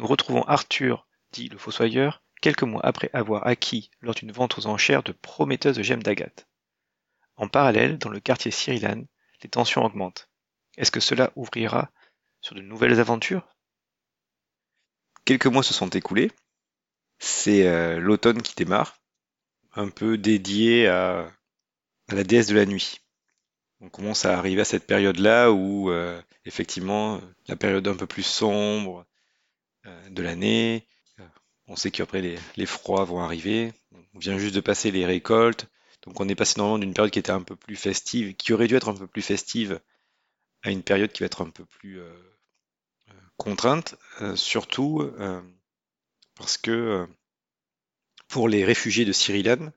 Nous retrouvons Arthur, dit le Fossoyeur, quelques mois après avoir acquis, lors d'une vente aux enchères, de prometteuses gemmes d'agate. En parallèle, dans le quartier Cyrilan, les tensions augmentent. Est-ce que cela ouvrira sur de nouvelles aventures? Quelques mois se sont écoulés. C'est euh, l'automne qui démarre, un peu dédié à, la déesse de la nuit. On commence à arriver à cette période-là où, euh, effectivement, la période un peu plus sombre, de l'année. On sait qu'après les, les, froids vont arriver. On vient juste de passer les récoltes. Donc on est passé normalement d'une période qui était un peu plus festive, qui aurait dû être un peu plus festive, à une période qui va être un peu plus euh, contrainte, euh, surtout euh, parce que euh, pour les réfugiés de Cyrilan,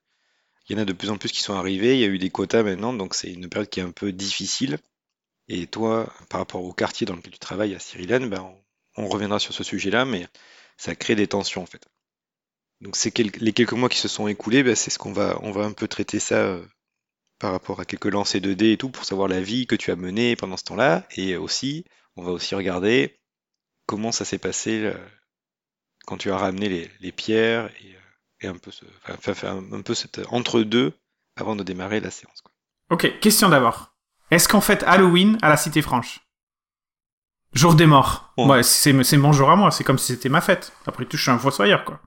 il y en a de plus en plus qui sont arrivés, il y a eu des quotas maintenant, donc c'est une période qui est un peu difficile. Et toi, par rapport au quartier dans lequel tu travailles à Cyrilan, ben, on reviendra sur ce sujet-là, mais ça crée des tensions en fait. Donc c'est les quelques mois qui se sont écoulés, ben, c'est ce qu'on va, on va un peu traiter ça euh, par rapport à quelques lancers de dés et tout pour savoir la vie que tu as menée pendant ce temps-là, et aussi, on va aussi regarder comment ça s'est passé euh, quand tu as ramené les, pierres et, euh, et, un peu, ce, enfin, un, peu cet entre-deux avant de démarrer la séance. Ok, question d'abord. Est-ce qu'en fait Halloween à la Cité Franche Jour des morts. Ouais, c'est mon jour à moi, c'est comme si c'était ma fête. Après tout, je suis un fossoyeur, quoi.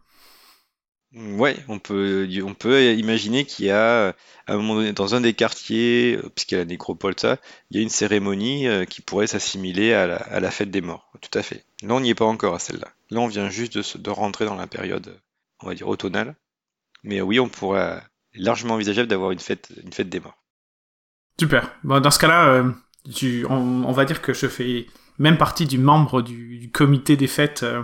Ouais, on peut, on peut imaginer qu'il y a, à un moment donné, dans un des quartiers, puisqu'il y a la nécropole, ça, il y a une cérémonie euh, qui pourrait s'assimiler à la, à la fête des morts. Tout à fait. Là, on n'y est pas encore à celle-là. Là, on vient juste de, se, de rentrer dans la période, on va dire, automnale. Mais oui, on pourrait largement envisageable d'avoir une fête, une fête des morts. Super. Bon, dans ce cas-là, euh, tu, on, on va dire que je fais même partie du membre du, comité des fêtes euh,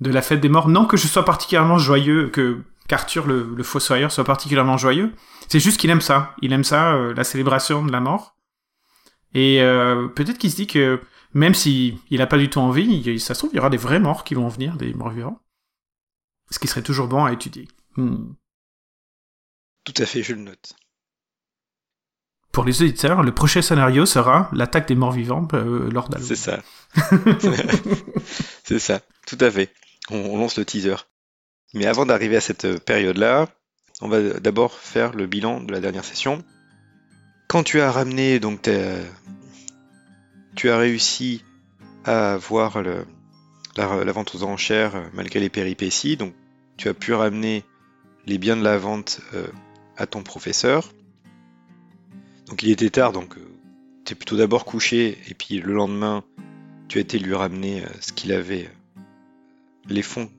de la fête des morts. Non que je sois particulièrement joyeux, que qu'Arthur le, le fossoyeur soit particulièrement joyeux. C'est juste qu'il aime ça. Il aime ça, euh, la célébration de la mort. Et euh, peut-être qu'il se dit que même si il a pas du tout envie, ça se trouve il y aura des vrais morts qui vont venir, des morts vivants. Ce qui serait toujours bon à étudier. Hmm. Tout à fait, je le note. Pour les auditeurs, le prochain scénario sera l'attaque des morts vivants euh, lors d'Halloween. C'est ça. C'est ça, tout à fait. On, lance le teaser. Mais avant d'arriver à cette période-là, on va d'abord faire le bilan de la dernière session. Quand tu as ramené, donc tu as réussi à voir la, vente aux enchères malgré les péripéties, donc tu as pu ramener les biens de la vente euh, à ton professeur. Donc il était tard, donc euh, tu es plutôt d'abord couché, et puis le lendemain, tu as été lui ramener euh, ce qu'il avait, euh, les fonds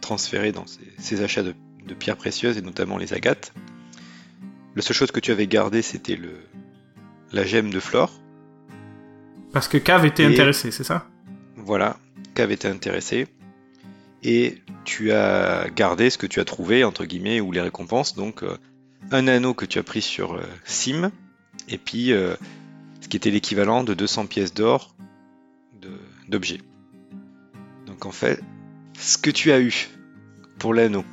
transférés dans ses, ses achats de, de, pierres précieuses, et notamment les agates. La seule chose que tu avais gardé, c'était le la gemme de Flore. Parce que Cave était et, intéressé, c'est ça? Voilà, Cave était intéressé. Et tu as gardé ce que tu as trouvé, entre guillemets, ou les récompenses, donc un anneau que tu as pris sur euh, Sim, et puis euh, ce qui était l'équivalent de 200 pièces d'or d'objets. Donc en fait, ce que tu as eu pour l'anneau,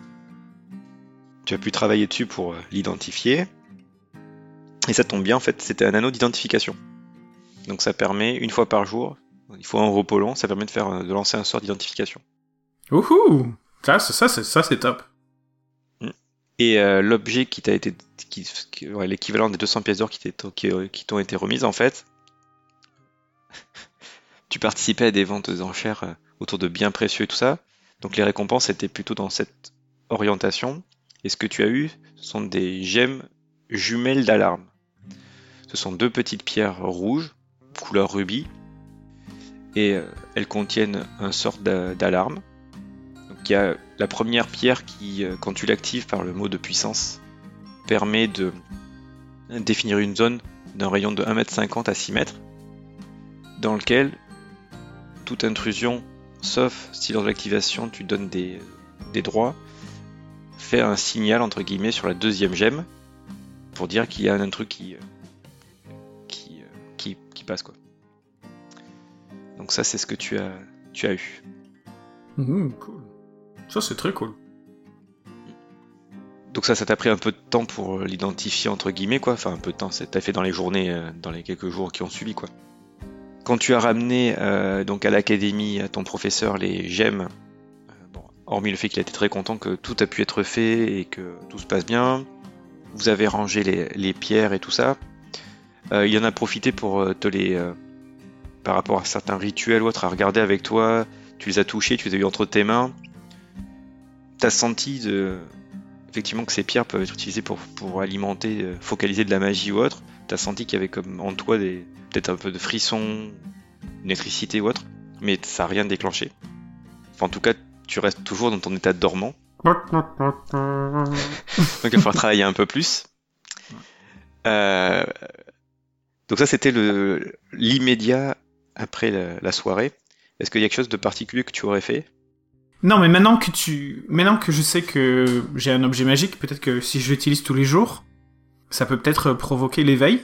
tu as pu travailler dessus pour euh, l'identifier, et ça tombe bien, en fait, c'était un anneau d'identification. Donc ça permet, une fois par jour, Il faut un repos long, ça permet de, faire, de lancer un sort d'identification. Ouhou Ça, ça, ça, c'est top. Et euh, l'objet qui t'a été. L'équivalent des 200 pièces d'or qui, qui, t'ont été remises, en fait, tu participais à des ventes aux enchères euh, autour de biens précieux et tout ça. Donc les récompenses étaient plutôt dans cette orientation. Et ce que tu as eu, ce sont des gemmes jumelles d'alarme. Ce sont deux petites pierres rouges, couleur rubis, et euh, elles contiennent un sort d'alarme. Y a la première pierre qui, euh, quand tu l'actives par le mot de puissance, permet de définir une zone d'un rayon de 1m50 à 6 mètres, dans lequel toute intrusion, sauf si lors de l'activation tu donnes des, droits, fait un signal entre guillemets sur la deuxième gemme pour dire qu'il y a un truc qui, qui, qui, qui passe quoi. Donc ça c'est ce que tu as, tu as eu. Mmh, cool. Ça c'est très cool. Donc ça, ça t'a pris un peu de temps pour l'identifier entre guillemets quoi. Enfin un peu de temps, t'as fait dans les journées, euh, dans les quelques jours qui ont suivi quoi. Quand tu as ramené euh, donc à l'académie à ton professeur les gemmes, euh, hormis le fait qu'il été très content que tout a pu être fait et que tout se passe bien, vous avez rangé les, pierres et tout ça. Euh, il en a profité pour euh, te les, euh, par rapport à certains rituels ou autres, à regarder avec toi. Tu les as touchés, tu les as eu entre tes mains. T'as senti de, effectivement que ces pierres peuvent être utilisées pour, pour alimenter, euh, focaliser de la magie ou autre? T'as senti qu'il y avait comme en toi des peut-être un peu de frisson, une électricité ou autre, mais ça n'a rien déclenché? Enfin, en tout cas, tu restes toujours dans ton état dormant. Donc il va falloir travailler un peu plus. Euh, donc ça, c'était le l'immédiat après la, la soirée. Est-ce qu'il y a quelque chose de particulier que tu aurais fait? Non, mais maintenant que tu, maintenant que je sais que j'ai un objet magique, peut-être que si je l'utilise tous les jours, ça peut peut-être provoquer l'éveil.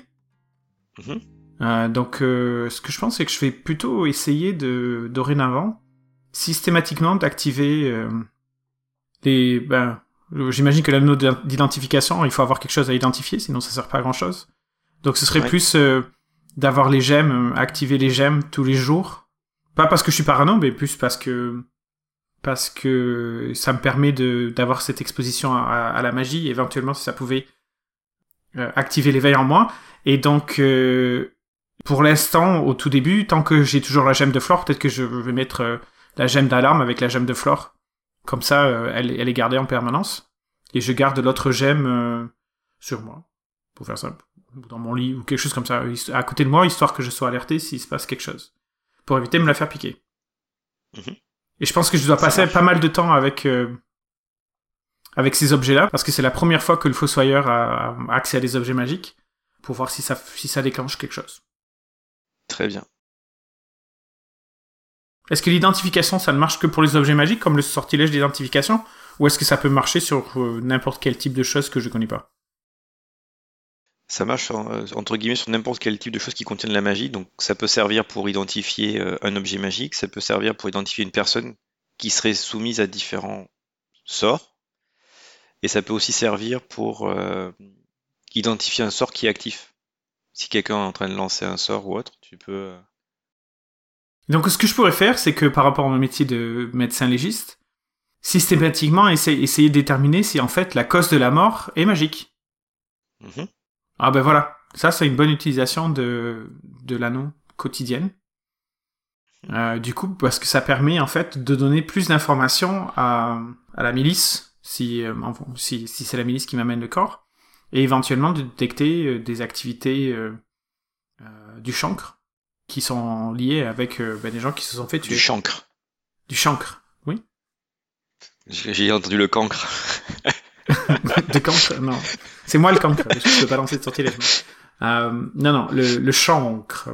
Mhm. Euh, donc, euh, ce que je pense, c'est que je vais plutôt essayer de, dorénavant, systématiquement d'activer euh, les. Ben, j'imagine que l'anneau d'identification, il faut avoir quelque chose à identifier, sinon ça sert pas à grand chose. Donc, ce serait Ouais. plus euh, d'avoir les gemmes, activer les gemmes tous les jours. Pas parce que je suis parano, mais plus parce que parce que ça me permet d'avoir cette exposition à, à- la magie. Éventuellement, si ça pouvait euh, activer l'éveil en moi. Et donc, euh, pour l'instant, au tout début, tant que j'ai toujours la gemme de flore, peut-être que je vais mettre euh, la gemme d'alarme avec la gemme de flore. Comme ça, euh, elle, elle est gardée en permanence. Et je garde l'autre gemme euh, sur moi, pour faire ça, dans mon lit, ou quelque chose comme ça, à côté de moi, histoire que je sois alerté s'il se passe quelque chose. Pour éviter de me la faire piquer. Mhm. Et je pense que je dois Ça passer marche. pas mal de temps avec... euh, avec ces objets-là, parce que c'est la première fois que le Fossoyeur a, a accès à des objets magiques, pour voir si ça, si ça déclenche quelque chose. Très bien. Est-ce que l'identification, ça ne marche que pour les objets magiques, comme le sortilège d'identification, ou est-ce que ça peut marcher sur euh, n'importe quel type de choses que je connais pas? Ça marche euh, entre guillemets sur n'importe quel type de choses qui contiennent la magie. Donc ça peut servir pour identifier euh, un objet magique, ça peut servir pour identifier une personne qui serait soumise à différents sorts, et ça peut aussi servir pour euh, identifier un sort qui est actif. Si quelqu'un est en train de lancer un sort ou autre, tu peux. euh, Donc ce que je pourrais faire, c'est que par rapport à mon métier de médecin légiste, systématiquement essayer, essayer de déterminer si en fait la cause de la mort est magique. mhm. Ah ben voilà, ça c'est une bonne utilisation de, de l'anneau quotidienne. Euh, du coup, parce que ça permet en fait de donner plus d'informations à, à la milice, si, euh, si, si c'est la milice qui m'amène le corps, et éventuellement de détecter euh, des activités euh, euh, du chancre qui sont liées avec ben, des gens qui se sont fait tuer. Du chancre. Du chancre, oui. J'ai j'ai entendu le cancre. de cancre, non. C'est moi le cancre, je peux pas lancer de sortilège. Euh, non, non, le, le chancre.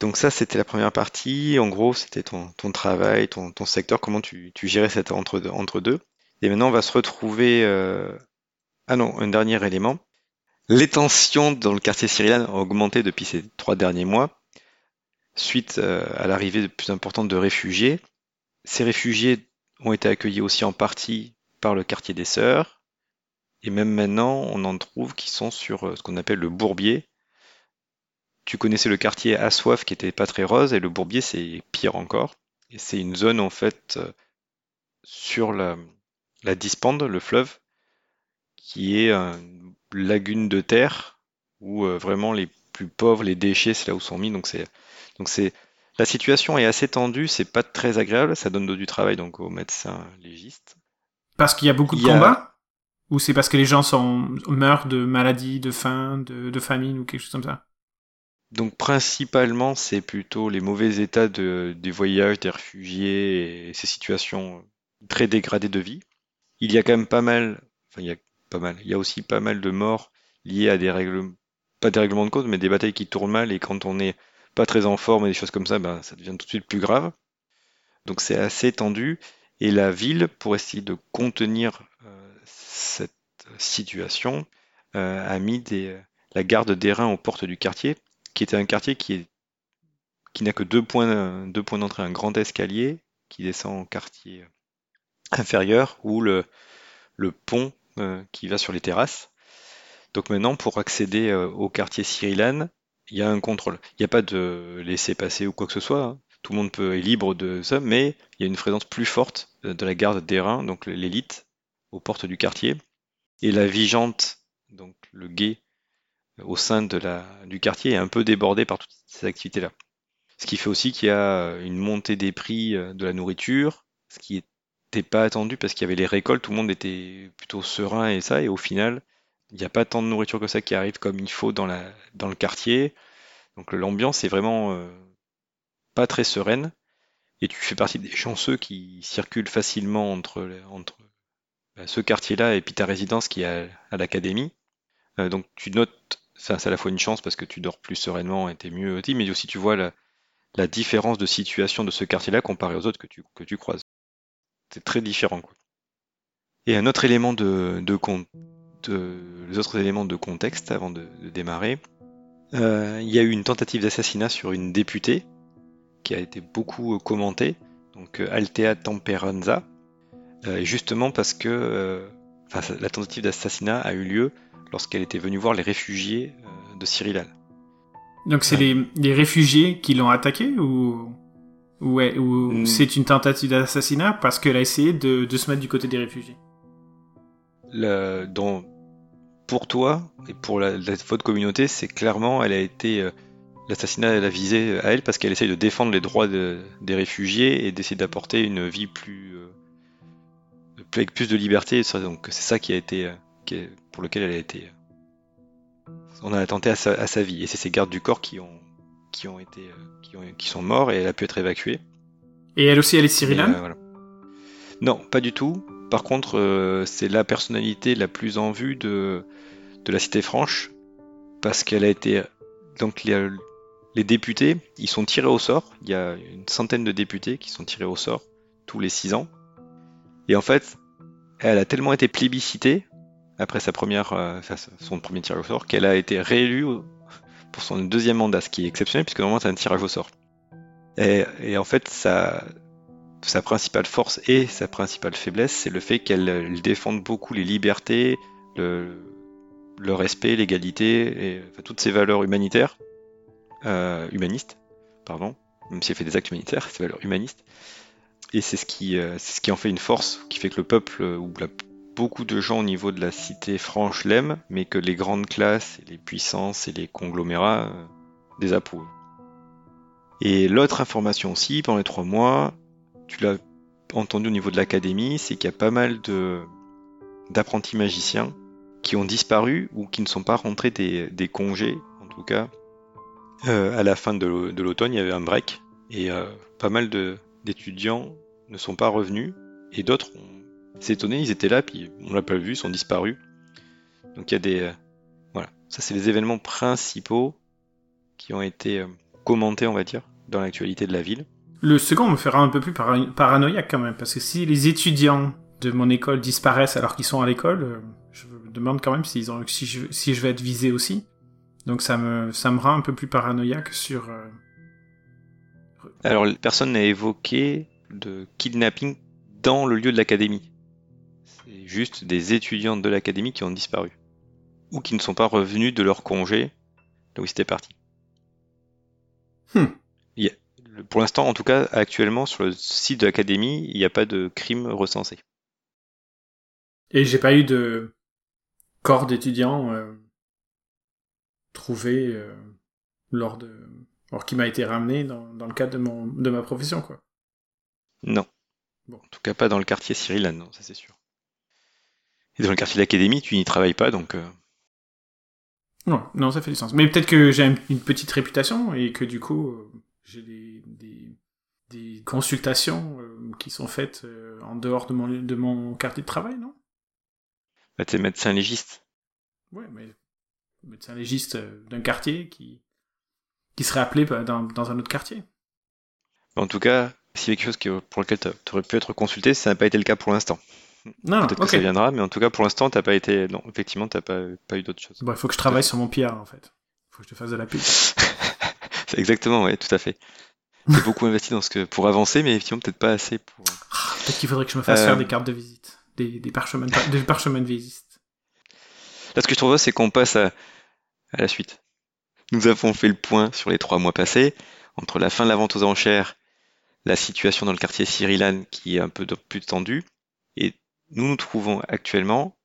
Donc ça, c'était la première partie. En gros, c'était ton, ton travail, ton, ton secteur, comment tu, tu gérais cet entre, entre deux. Et maintenant, on va se retrouver... euh, Ah non, un dernier élément. Les tensions dans le quartier syrien ont augmenté depuis ces trois derniers mois, suite euh, à l'arrivée de plus importante de réfugiés. Ces réfugiés ont été accueillis aussi en partie par le quartier des Sœurs. Et même maintenant, on en trouve qui sont sur euh, ce qu'on appelle le bourbier, tu connaissais le quartier Assoif qui était pas très rose et le Bourbier c'est pire encore. Et c'est une zone en fait euh, sur la, la Dispande, le fleuve, qui est une lagune de terre où euh, vraiment les plus pauvres, les déchets, c'est là où sont mis. Donc c'est la situation est assez tendue, c'est pas très agréable, ça donne du travail donc aux médecins légistes. Parce qu'il y a beaucoup de combats Ou c'est parce que les gens sont, meurent de maladies, de faim, de, de famine ou quelque chose comme ça? Donc principalement, c'est plutôt les mauvais états de, des voyages des réfugiés et ces situations très dégradées de vie. Il y a quand même pas mal, enfin il y a pas mal, il y a aussi pas mal de morts liées à des règles, pas des règlements de cause, mais des batailles qui tournent mal et quand on n'est pas très en forme et des choses comme ça, ben, ça devient tout de suite plus grave. Donc c'est assez tendu et la ville, pour essayer de contenir euh, cette situation, euh, a mis des, la garde d'airain aux portes du quartier qui était un quartier qui n'a que deux points, d'entrée, un grand escalier qui descend au quartier inférieur ou le, pont euh, qui va sur les terrasses. Donc maintenant, pour accéder euh, au quartier Cyrilane, il y a un contrôle. Il n'y a pas de laisser passer ou quoi que ce soit. Hein. Tout le monde peut, est libre de ça, mais il y a une présence plus forte de la garde d'airain, donc l'élite, aux portes du quartier. Et la vigente, donc le guet, au sein du quartier est un peu débordé par toutes ces activités-là. Ce qui fait aussi qu'il y a une montée des prix euh, de la nourriture, ce qui n'était pas attendu parce qu'il y avait les récoltes, tout le monde était plutôt serein et ça, et au final, il n'y a pas tant de nourriture que ça qui arrive comme il faut dans, la, dans le quartier. Donc l'ambiance est vraiment euh, pas très sereine. Et tu fais partie des chanceux qui circulent facilement entre, entre bah, ce quartier-là et puis ta résidence qui est à, l'académie. Euh, donc tu notes c'est à la fois une chance parce que tu dors plus sereinement et t'es mieux aussi, mais aussi tu vois la, différence de situation de ce quartier-là comparé aux autres que tu, que tu croises. C'est très différent. Quoi. Et un autre élément de, de, les autres éléments de contexte avant de, démarrer, euh, il y a eu une tentative d'assassinat sur une députée qui a été beaucoup commentée, donc euh, Altea Temperanza, euh, justement parce que la tentative d'assassinat a eu lieu lorsqu'elle était venue voir les réfugiés euh, de Cyrilal. Donc c'est les, réfugiés qui l'ont attaqué ou ouais, ou hmm. c'est une tentative d'assassinat parce qu'elle a essayé de, se mettre du côté des réfugiés? Le, pour toi et pour la, votre communauté, c'est clairement elle a été euh, l'assassinat elle a visé à elle parce qu'elle essaye de défendre les droits des réfugiés et d'essayer d'apporter une vie plus euh, avec plus de liberté. Donc c'est ça qui a été pour lequel elle a été. On a attenté à sa, vie. Et c'est ses gardes du corps qui ont, qui ont été, euh, qui, sont morts et elle a pu être évacuée. Et elle aussi, elle est Cyrilane euh, Non, pas du tout. Par contre, euh, c'est la personnalité la plus en vue de, la Cité Franche parce qu'elle a été. Donc, les, députés, ils sont tirés au sort. Il y a une centaine de députés qui sont tirés au sort tous les six ans. Et en fait, elle a tellement été plébiscitée après sa première, euh, son premier tirage au sort, qu'elle a été réélue pour son deuxième mandat, ce qui est exceptionnel puisque normalement c'est un tirage au sort. Et, en fait, sa, sa principale force et sa principale faiblesse, c'est le fait qu'elle défende beaucoup les libertés, le, le respect, l'égalité, et toutes ces valeurs humanitaires, euh, humanistes, pardon, même si elle fait des actes humanitaires, ces valeurs humanistes. Et c'est ce qui, euh, ce qui en fait une force, qui fait que le peuple ou la beaucoup de gens au niveau de la cité franche l'aiment, mais que les grandes classes, et les puissances et les conglomérats euh, désapprouvent. Et l'autre information aussi, pendant les trois mois, tu l'as entendu au niveau de l'académie, c'est qu'il y a pas mal de d'apprentis magiciens qui ont disparu ou qui ne sont pas rentrés des, congés, en tout cas. Euh, à la fin de l'automne, il y avait un break et euh, pas mal d'étudiants ne sont pas revenus et d'autres étonné, ils étaient là, puis on l'a pas vu, ils sont disparus. Donc il y a des... Euh, voilà, ça c'est les événements principaux qui ont été commentés, on va dire, dans l'actualité de la ville. Le second me fera un peu plus paranoïaque quand même, parce que si les étudiants de mon école disparaissent alors qu'ils sont à l'école, euh, je me demande quand même s'ils ont, si, je, si je vais être visé aussi. Donc ça me, ça me rend un peu plus paranoïaque sur... Alors personne n'a évoqué de kidnapping dans le lieu de l'académie juste des étudiants de l'académie qui ont disparu. Ou qui ne sont pas revenus de leur congé, là où ils étaient partis. Hmm. Pour l'instant, en tout cas, actuellement, sur le site de l'académie, il n'y a pas de crime recensé. Et j'ai pas eu de corps d'étudiants euh, trouvé euh, lors de... Alors qui m'a été ramené dans, dans le cadre de, mon, de ma profession, quoi. Non. Bon. En tout cas, pas dans le quartier Cyril, non, ça c'est sûr. Et dans le quartier de l'académie, tu n'y travailles pas, donc euh, non, ça fait du sens. Mais peut-être que j'ai une- une petite réputation et que du coup, euh, j'ai des, des, des consultations euh, qui sont faites euh, en dehors de mon, de mon quartier de travail, non? Bah, t'es médecin légiste. Ouais, mais médecin légiste euh, d'un quartier qui, qui serait appelé bah, dans, dans un autre quartier. En tout cas, s'il y a quelque chose qui- pour lequel tu aurais pu être consulté, ça n'a pas été le cas pour l'instant. Non, Peut-être que ça viendra, mais en tout cas, pour l'instant, t'as pas été. Non, effectivement, t'as pas, pas eu d'autre chose. Bon, il faut que je travaille sur mon PR, en fait. Il faut que je te fasse de la pub. Exactement, ouais, tout à fait. J'ai beaucoup investi dans ce que pour avancer, mais effectivement, peut-être pas assez pour. Peut-être qu'il faudrait que je me fasse Euh, faire des cartes de visite. Des, des parchemins, de, des parchemins de visite. Là, ce que je trouve, c'est qu'on passe à, à la suite. Nous avons fait le point sur les trois mois passés, entre la fin de la vente aux enchères, la situation dans le quartier Cyrilan qui est un peu plus tendue, et nous nous trouvons actuellement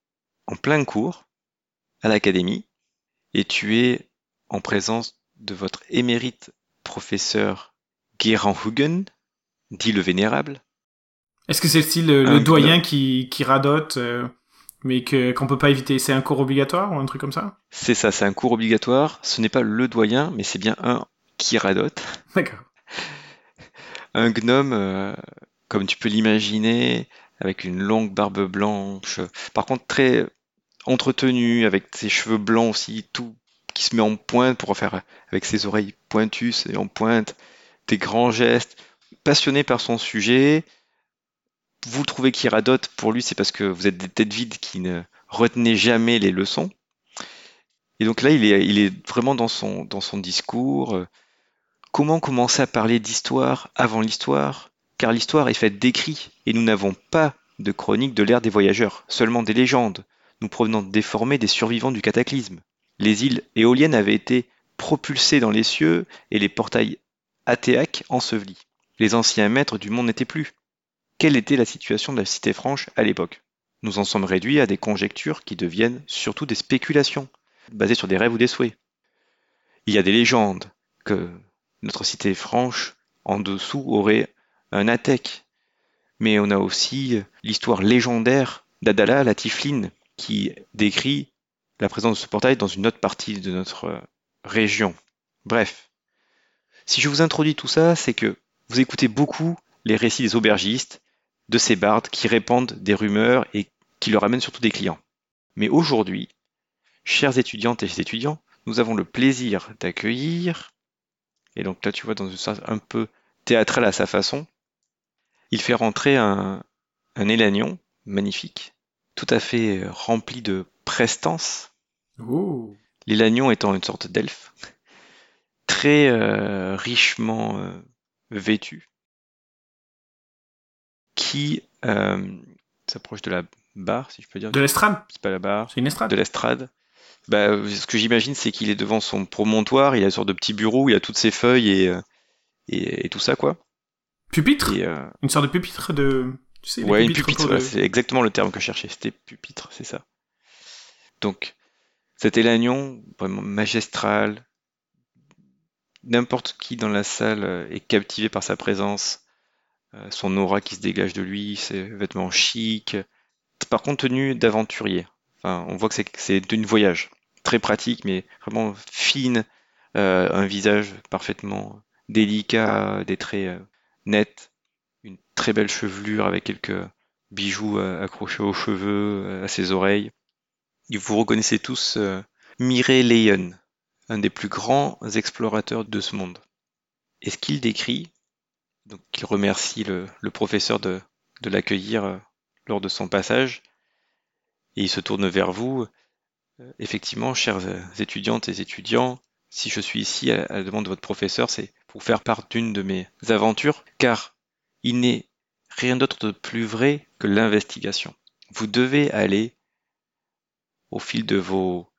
en plein cours à l'académie, et tu es en présence de votre émérite professeur Guérin Hugen, dit le Vénérable. Est-ce que c'est le style le, le Un doyen qui, qui radote, euh, mais qu'on peut pas éviter? C'est un cours obligatoire ou un truc comme ça? C'est ça, c'est un cours obligatoire. Ce n'est pas le doyen, mais c'est bien un qui radote. D'accord. Un gnome, euh, comme tu peux l'imaginer, avec une longue barbe blanche. Par contre, très entretenu, avec ses cheveux blancs aussi, tout qui se met en pointe pour faire avec ses oreilles pointues et en pointe, des grands gestes. Passionné par son sujet. Vous le trouvez qui radote, pour lui, c'est parce que vous êtes des têtes vides qui ne retenez jamais les leçons. Et donc là, il est, vraiment dans son, discours. Comment commencer à parler d'histoire avant l'histoire? Car l'histoire est faite d'écrits, et nous n'avons pas de chronique de l'ère des voyageurs, seulement des légendes, nous provenant déformées des survivants du cataclysme. Les îles éoliennes avaient été propulsées dans les cieux, et les portails athéaques ensevelis. Les anciens maîtres du monde n'étaient plus. Quelle était la situation de la cité franche à l'époque? Nous en sommes réduits à des conjectures qui deviennent surtout des spéculations, basées sur des rêves ou des souhaits. Il y a des légendes que notre cité franche, en dessous, aurait un Atec. Mais on a aussi l'histoire légendaire d'Adala, la Tifline, qui décrit la présence de ce portail dans une autre partie de notre euh, région. Bref, si je vous introduis tout ça, c'est que vous écoutez beaucoup les récits des aubergistes, de ces bardes qui répandent des rumeurs et qui leur amènent surtout des clients. Mais aujourd'hui, chères étudiantes et étudiants, nous avons le plaisir d'accueillir et donc là, tu vois, dans une sorte un peu théâtrale à sa façon, il fait rentrer un, un élanion magnifique, tout à fait euh, rempli de prestance. Oh. L'élanion étant une sorte d'elfe, très euh, richement euh, vêtu, qui euh, s'approche de la barre, si je peux dire. De l'estrade C'est pas la barre, C'est une estrade de l'estrade. Bah, ce que j'imagine, c'est qu'il est devant son promontoire, il a une sorte de petit bureau où il a toutes ses feuilles et, et, et tout ça, quoi. Pupitre Et, euh, Une sorte de pupitre de... Tu sais, ouais, une pupitre, c'est exactement le terme que je cherchais, c'était pupitre, c'est ça. Donc, cet élanion, vraiment magistral, n'importe qui dans la salle euh, est captivé par sa présence, euh, son aura qui se dégage de lui, ses vêtements chics, par contre tenue d'aventurier. Enfin, on voit que c'est c'est d'une voyage, très pratique, mais vraiment fine, euh, un visage parfaitement délicat, des traits nets, une très belle chevelure avec quelques bijoux accrochés aux cheveux, à ses oreilles. Vous reconnaissez tous euh, Mireille Leyen, un des plus grands explorateurs de ce monde. Et ce qu'il décrit, donc il remercie le, professeur de, de l'accueillir euh, lors de son passage, et il se tourne vers vous. Euh, effectivement, chers étudiantes et étudiants, si je suis ici à la demande de votre professeur, c'est pour faire part d'une de mes aventures, car il n'est rien d'autre de plus vrai que l'investigation. Vous devez aller au fil de vos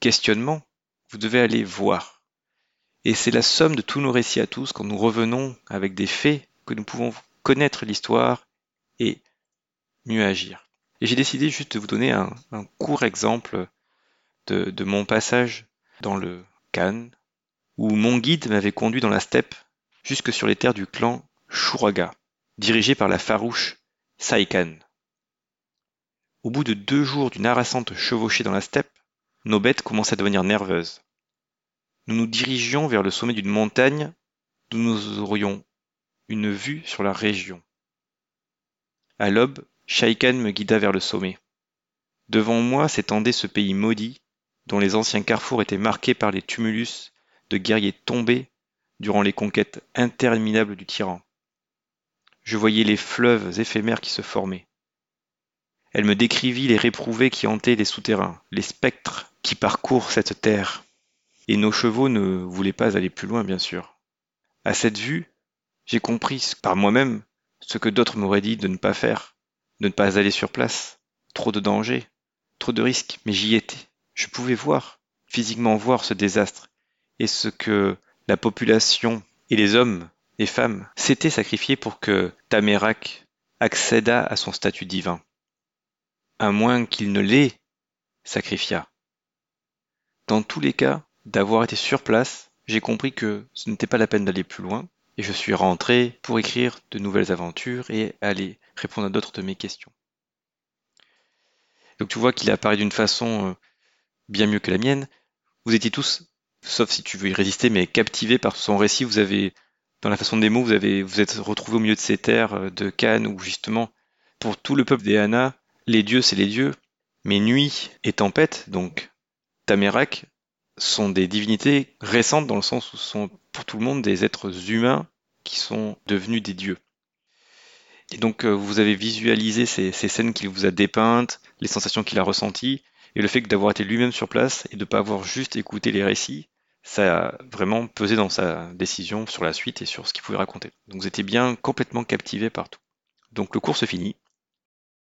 questionnements, vous devez aller voir. Et c'est la somme de tous nos récits à tous quand nous revenons avec des faits que nous pouvons connaître l'histoire et mieux agir. Et j'ai décidé juste de vous donner un, court exemple de, mon passage dans le Khan, où mon guide m'avait conduit dans la steppe jusque sur les terres du clan Shuraga, dirigé par la farouche Saikan. Au bout de deux jours d'une harassante chevauchée dans la steppe, nos bêtes commençaient à devenir nerveuses. Nous nous dirigions vers le sommet d'une montagne d'où nous aurions une vue sur la région. À l'aube, Shaikan me guida vers le sommet. Devant moi s'étendait ce pays maudit, dont les anciens carrefours étaient marqués par les tumulus de guerriers tombés durant les conquêtes interminables du tyran. Je voyais les fleuves éphémères qui se formaient. Elle me décrivit les réprouvés qui hantaient les souterrains, les spectres qui parcourent cette terre. Et nos chevaux ne voulaient pas aller plus loin, bien sûr. À cette vue, j'ai compris par moi-même ce que d'autres m'auraient dit de ne pas faire, de ne pas aller sur place. Trop de dangers, trop de risques, mais j'y étais. Je pouvais voir, physiquement voir ce désastre, et ce que la population et les hommes et femmes s'étaient sacrifiés pour que Tamérak accédât à son statut divin à moins qu'il ne les sacrifiât. Dans tous les cas, d'avoir été sur place, j'ai compris que ce n'était pas la peine d'aller plus loin, et je suis rentré pour écrire de nouvelles aventures et aller répondre à d'autres de mes questions. Donc tu vois qu'il apparaît d'une façon euh, bien mieux que la mienne. Vous étiez tous, sauf si tu veux y résister, mais captivés par son récit. Vous avez, dans la façon des mots, vous avez, vous êtes retrouvés au milieu de ces terres euh, de Cannes où justement, pour tout le peuple des les dieux, c'est les dieux, mais nuit et tempête, donc Tamérak, sont des divinités récentes dans le sens où ce sont pour tout le monde des êtres humains qui sont devenus des dieux. Et donc euh, vous avez visualisé ces, scènes qu'il vous a dépeintes, les sensations qu'il a ressenties, et le fait d'avoir été lui-même sur place et de ne pas avoir juste écouté les récits, ça a vraiment pesé dans sa décision sur la suite et sur ce qu'il pouvait raconter. Donc vous étiez bien complètement captivé par tout. Donc le cours se finit,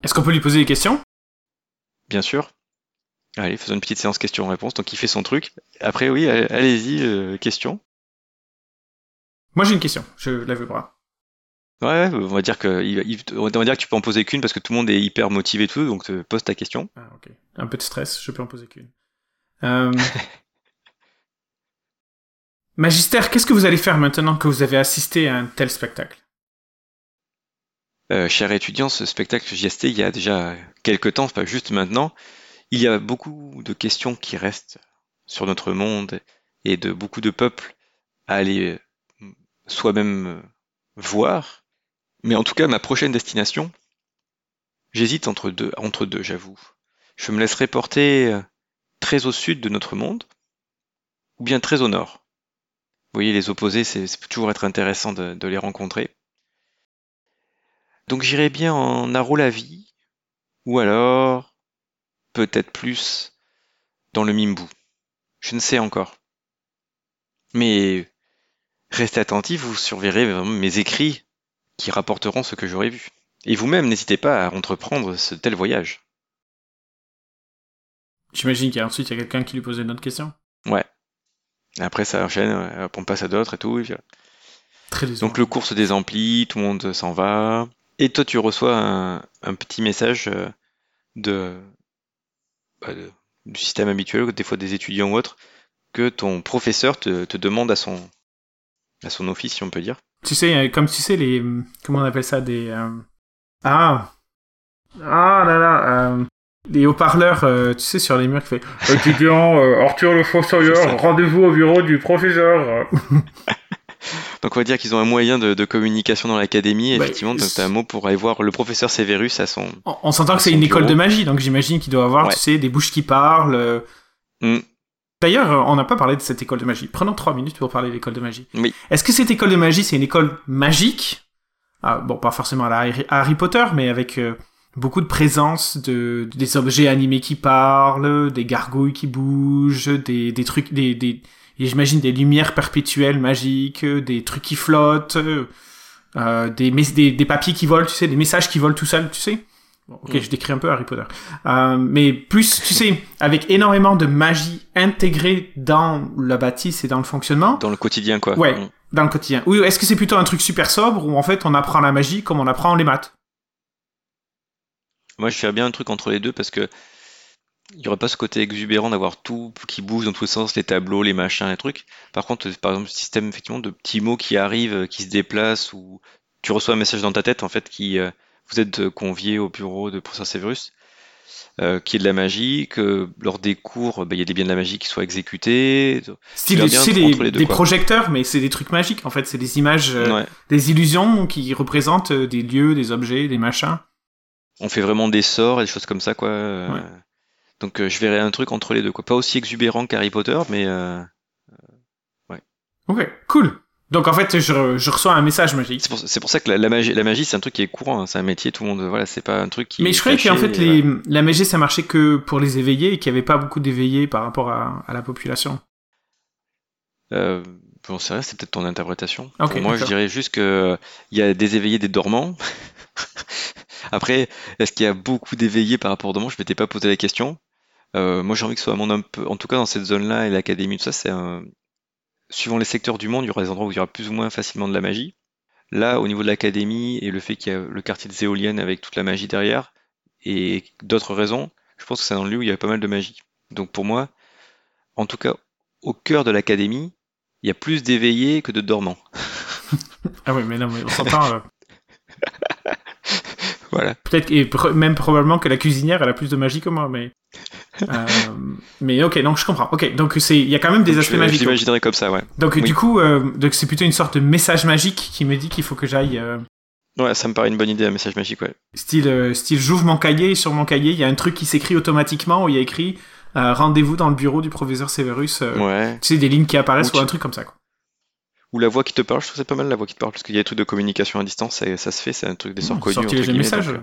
est-ce qu'on peut lui poser des questions? Bien sûr. Allez, faisons une petite séance questions-réponses. Donc il fait son truc. Après, oui, allez-y, euh, question. Moi j'ai une question, je lève le bras. Ouais, on va dire que on va dire que tu peux en poser qu'une parce que tout le monde est hyper motivé et tout, donc pose ta question. Ah ok. Un peu de stress, je peux en poser qu'une. Euh... Magister, qu'est-ce que vous allez faire maintenant que vous avez assisté à un tel spectacle? Euh, cher étudiant, ce spectacle JST, il y a déjà quelques temps, pas juste maintenant, il y a beaucoup de questions qui restent sur notre monde et de beaucoup de peuples à aller euh, soi-même euh, voir. Mais en tout cas, ma prochaine destination, j'hésite entre deux, entre deux, j'avoue. Je me laisserai porter très au sud de notre monde, ou bien très au nord. Vous voyez, les opposés, c'est toujours être intéressant de les rencontrer. Donc j'irai bien en vie ou alors peut-être plus dans le Mimbu. Je ne sais encore. Mais restez attentifs, vous surveillerez mes écrits qui rapporteront ce que j'aurai vu. Et vous-même, n'hésitez pas à entreprendre ce tel voyage. J'imagine qu'ensuite il y a quelqu'un qui lui pose une autre question. Ouais. Après ça enchaîne, on passe à d'autres et tout. Très Donc le cours se désemplit, tout le monde s'en va. Et toi, tu reçois un, petit message euh, bah, de, du système habituel, des fois des étudiants ou autres, que ton professeur te, demande à son, à son office, si on peut dire. Tu sais, euh, comme tu sais, les. Comment on appelle ça Des. Euh, ah Ah là là Les haut-parleurs, tu sais, sur les murs qui fait Étudiant, Arthur le Fossoyeur, rendez-vous au bureau du professeur Donc on va dire qu'ils ont un moyen de, communication dans l'académie. Bah, effectivement, donc un mot pour aller voir le professeur Severus à son. On, s'entend que c'est une école de magie, donc j'imagine qu'il doit avoir, tu sais, des bouches qui parlent. Euh. Mm. D'ailleurs, on n'a pas parlé de cette école de magie. Prenons trois minutes pour parler de l'école de magie. Oui. Est-ce que cette école de magie, c'est une école magique? Ah, Bon, pas forcément à la Harry Potter, mais avec euh, beaucoup de présence de des objets animés qui parlent, des gargouilles qui bougent, des, des trucs, des, des et j'imagine des lumières perpétuelles magiques, des trucs qui flottent, euh, des, des, des, papiers qui volent, tu sais, des messages qui volent tout seuls, tu sais. Bon, ok, je décris un peu Harry Potter. Euh, mais plus, tu sais, avec énormément de magie intégrée dans la bâtisse et dans le fonctionnement. Dans le quotidien, quoi. Ouais, Mm. dans le quotidien. Oui, est-ce que c'est plutôt un truc super sobre où en fait on apprend la magie comme on apprend les maths? Moi, je ferais bien un truc entre les deux parce que il y aurait pas ce côté exubérant d'avoir tout qui bouge dans tous les sens, les tableaux, les machins, les trucs. Par contre, par exemple, le système effectivement de petits mots qui arrivent, qui se déplacent, ou tu reçois un message dans ta tête en fait qui euh, vous êtes convié au bureau de professeur Severus, euh, qui est de la magie, que lors des cours, bah, il y a des biens de la magie qui soient exécutés. Truc des, projecteurs, mais c'est des trucs magiques en fait, c'est des images, euh, Ouais. des illusions qui représentent des lieux, des objets, des machins. On fait vraiment des sorts et des choses comme ça, quoi. Ouais. Donc, euh, je verrais un truc entre les deux, quoi. Pas aussi exubérant qu'Harry Potter, mais euh, Ok, cool. Donc en fait, je, je reçois un message magique. c'est pour, c'est pour ça que la, la magie, la magie, c'est un truc qui est courant. hein. C'est un métier, tout le monde. Voilà, c'est pas un truc qui. Mais je croyais qu'en fait, les, voilà. la magie, ça marchait que pour les éveillés et qu'il n'y avait pas beaucoup d'éveillés par rapport à, à la population. Euh, J'en sais rien, c'est peut-être ton interprétation. Ok, Pour moi, je dirais juste que il y a des éveillés, des dormants. Après, est-ce qu'il y a beaucoup d'éveillés par rapport aux dormants? Je m'étais pas posé la question. Euh, moi, j'ai envie que ce soit monde un peu, en tout cas dans cette zone-là et l'académie, tout ça, c'est un. Suivant les secteurs du monde, il y aura des endroits où il y aura plus ou moins facilement de la magie. Là, au niveau de l'académie et le fait qu'il y a le quartier des éoliennes avec toute la magie derrière et d'autres raisons, je pense que c'est un lieu où il y a pas mal de magie. Donc pour moi, en tout cas, au cœur de l'académie, il y a plus d'éveillés que de dormants. Ah oui, mais non, mais on s'entend. Voilà. Peut-être et même probablement que la cuisinière elle a plus de magie que moi, mais. Euh, mais ok, donc je comprends. Ok, donc c'est il y a quand même des Donc, aspects je- magiques. Je l'imaginerais comme ça, ouais. Donc Oui. du coup, euh, donc c'est plutôt une sorte de message magique qui me dit qu'il faut que j'aille. euh, Ouais, ça me paraît une bonne idée, un message magique, ouais. Style, style j'ouvre mon cahier et sur mon cahier il y a un truc qui s'écrit automatiquement où il y a écrit rendez-vous dans le bureau du professeur Severus. Ouais. Tu sais des lignes qui apparaissent Ou un truc comme ça. Quoi. Ou la voix qui te parle, je trouve c'est pas mal la voix qui te parle, parce qu'il y a des trucs de communication à distance, ça, ça se fait, c'est un truc des sorts Mmh, connus. sortir les messages. donc,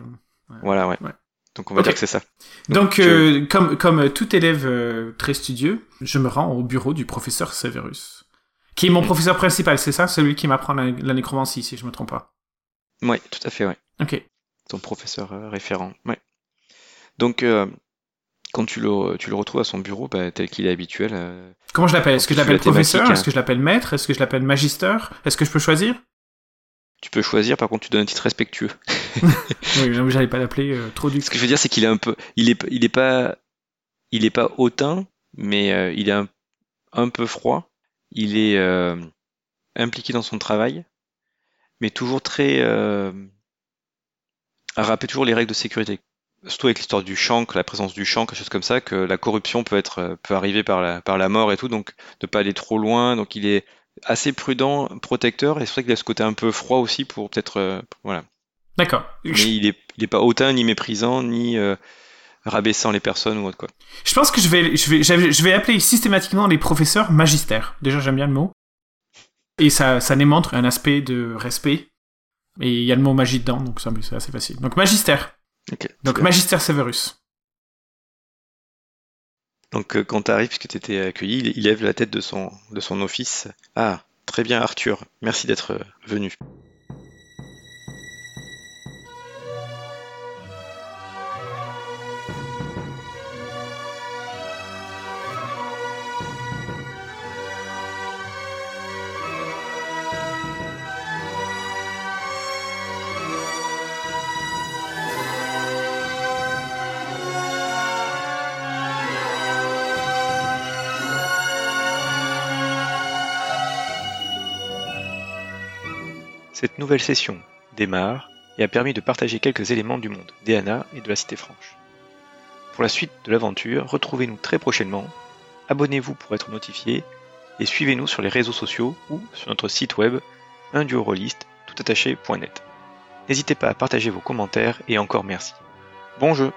Voilà, ouais. Ouais. Donc on va dire que c'est ça. Donc, Donc, euh, comme, comme tout élève euh, très studieux, je me rends au bureau du professeur Severus, qui est mon professeur principal, c'est ça? Celui qui m'apprend la, la nécromancie, si je me trompe pas. Ouais, tout à fait, ouais. Ok. Ton professeur euh, référent, ouais. Donc, euh, quand tu le, tu le retrouves à son bureau, bah, tel qu'il est habituel, euh, Comment je l'appelle? Est-ce que je Tu l'appelle professeur? hein. Est-ce que je l'appelle maître? Est-ce que je l'appelle magister Est-ce que je peux choisir? Tu peux choisir, par contre tu donnes un titre respectueux. Oui, j'allais pas l'appeler euh, trop du Ce que je veux dire, c'est qu'il est un peu, il est, il est pas, il est pas hautain, mais euh, il est un, un peu froid. Il est euh, impliqué dans son travail, mais toujours très, euh, à rappeler toujours les règles de sécurité. Surtout avec l'histoire du chank, la présence du chank, quelque chose comme ça, que la corruption peut être, euh, peut arriver par la, par la mort et tout, donc de pas aller trop loin. Donc il est assez prudent, protecteur, et c'est vrai qu'il a ce côté un peu froid aussi pour peut-être, euh, voilà. D'accord. Mais il est, il est pas hautain, ni méprisant, ni euh, rabaissant les personnes ou autre quoi. je pense que je vais, je, vais, je vais appeler systématiquement les professeurs magistères. Déjà, j'aime bien le mot. Et ça, ça démontre un aspect de respect. Et il y a le mot magie dedans, donc ça, c'est assez facile. Donc, magistère. Ok. Donc, magistère Severus. Donc euh, quand tu arrives, puisque tu étais accueilli, il, lève la tête de son, de son office. Ah, très bien Arthur, merci d'être euh, venu. Cette nouvelle session démarre et a permis de partager quelques éléments du monde d'Eana et de la Cité Franche. Pour la suite de l'aventure, retrouvez-nous très prochainement, abonnez-vous pour être notifié et suivez-nous sur les réseaux sociaux ou sur notre site web toutattaché.net. N'hésitez pas à partager vos commentaires et encore merci. Bon jeu